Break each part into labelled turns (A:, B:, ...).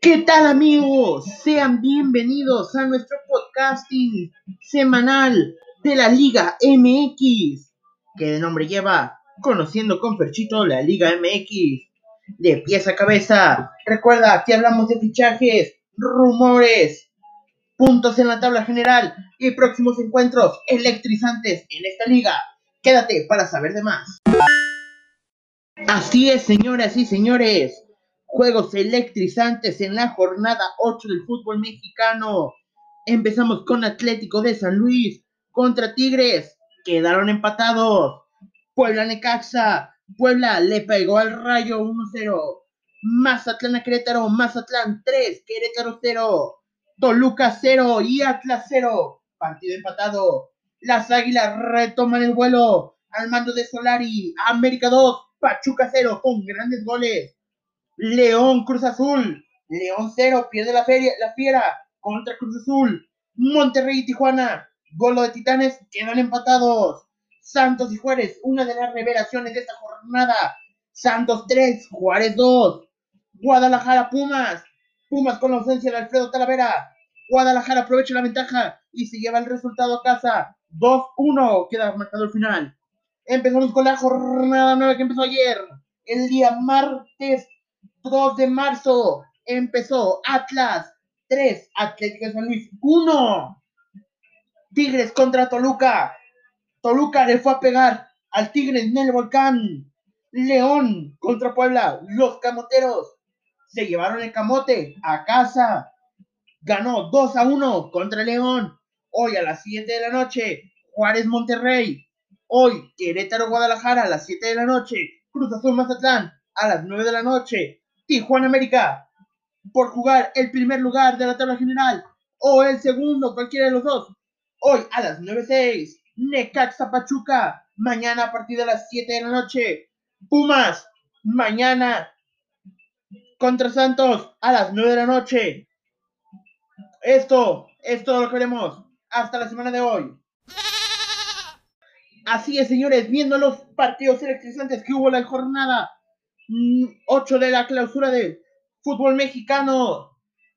A: ¿Qué tal amigos? Sean bienvenidos a nuestro podcasting semanal de la Liga MX, que de nombre lleva Conociendo con Ferchito la Liga MX. De pies a cabeza, recuerda que hablamos de fichajes, rumores, puntos en la tabla general y próximos encuentros electrizantes en esta liga. Quédate para saber de más. Así es, señoras y señores. Juegos electrizantes en la jornada 8 del fútbol mexicano. Empezamos con Atlético de San Luis contra Tigres. Quedaron empatados. Puebla Necaxa. Puebla le pegó al rayo 1-0. Mazatlán a Querétaro. Mazatlán 3. Querétaro 0. Toluca 0 y Atlas 0. Partido empatado. Las Águilas retoman el vuelo al mando de Solari. América 2. Pachuca 0 con grandes goles. León Cruz Azul. León 0, pierde la, feria, la fiera contra Cruz Azul. Monterrey y Tijuana. Golo de Titanes quedan empatados. Santos y Juárez, una de las revelaciones de esta jornada. Santos 3, Juárez 2. Guadalajara Pumas. Pumas con la ausencia de Alfredo Talavera. Guadalajara aprovecha la ventaja y se lleva el resultado a casa. 2-1 queda marcado el final. Empezamos con la jornada nueva que empezó ayer. El día martes 2 de marzo empezó Atlas 3, Atlético de San Luis 1. Tigres contra Toluca. Toluca le fue a pegar al Tigres en el volcán. León contra Puebla. Los camoteros se llevaron el camote a casa. Ganó 2 a 1 contra León. Hoy a las 7 de la noche, Juárez Monterrey. Hoy, Querétaro Guadalajara a las 7 de la noche. Cruz Azul Mazatlán a las 9 de la noche. Tijuana América por jugar el primer lugar de la tabla general o el segundo, cualquiera de los dos. Hoy a las 9.06, Necaxa Pachuca. Mañana a partir de las 7 de la noche, Pumas. Mañana contra Santos a las 9 de la noche. Esto es todo lo que haremos hasta la semana de hoy. Así es, señores, viendo los partidos electrizantes que hubo la jornada 8 de la clausura de fútbol mexicano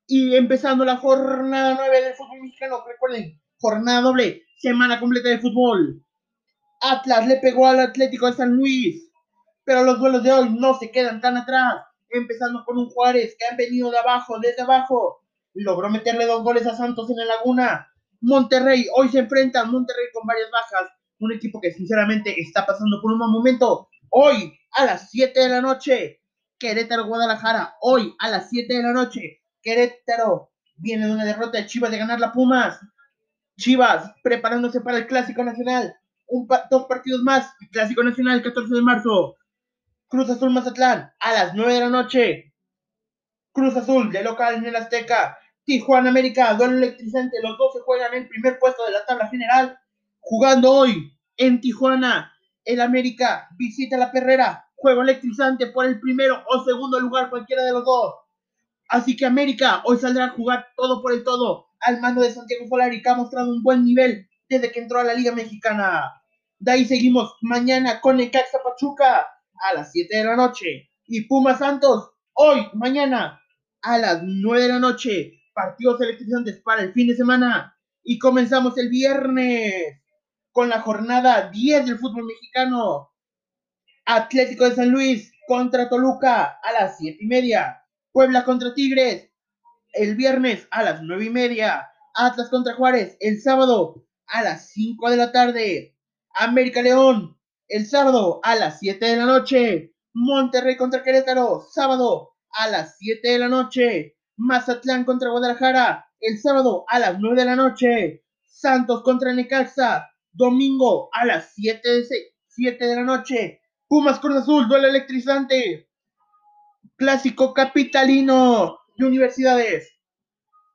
A: y empezando la jornada 9 del fútbol mexicano. Recuerden, jornada doble, semana completa de fútbol. Atlas le pegó al Atlético de San Luis, pero los duelos de hoy no se quedan tan atrás. Empezando con un Juárez que han venido de abajo, desde abajo. Logró meterle dos goles a Santos en la Laguna. Monterrey, hoy se enfrenta a Monterrey con varias bajas. Un equipo que sinceramente está pasando por un momento. Hoy a las 7 de la noche. Querétaro Guadalajara, hoy a las 7 de la noche. Querétaro viene de una derrota de Chivas de ganar la Pumas. Chivas preparándose para el Clásico Nacional. Un dos partidos más. Clásico Nacional, 14 de marzo. Cruz Azul Mazatlán a las 9 de la noche. Cruz Azul de local en el Azteca. Tijuana América, duelo electrizante. Los dos se juegan en el primer puesto de la tabla general. Jugando hoy en Tijuana. El América visita la Perrera juego electrizante por el primero o segundo lugar, cualquiera de los dos. Así que América hoy saldrá a jugar todo por el todo al mando de Santiago Solari, que ha mostrado un buen nivel desde que entró a la Liga Mexicana. De ahí seguimos mañana con el Caxa Pachuca a las 7 de la noche. Y Puma Santos hoy, mañana a las 9 de la noche. Partidos electrizantes para el fin de semana. Y comenzamos el viernes con la jornada 10 del fútbol mexicano. Atlético de San Luis contra Toluca a las siete y media. Puebla contra Tigres el viernes a las nueve y media. Atlas contra Juárez el sábado a las 5 de la tarde. América León el sábado a las 7 de la noche. Monterrey contra Querétaro sábado a las 7 de la noche. Mazatlán contra Guadalajara el sábado a las 9 de la noche. Santos contra Necaxa domingo a las 7 de, 7 de la noche. Pumas Cruz Azul, duelo electrizante. Clásico capitalino de universidades.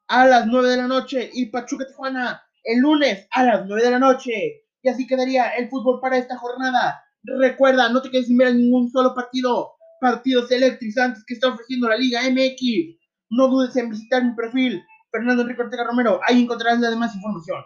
A: A las 9 de la noche. Y Pachuca Tijuana el lunes a las 9 de la noche. Y así quedaría el fútbol para esta jornada. Recuerda, no te quedes sin ver ningún solo partido. Partidos electrizantes que está ofreciendo la Liga MX. No dudes en visitar mi perfil, Fernando Enrique Ortega Romero. Ahí encontrarás la demás información.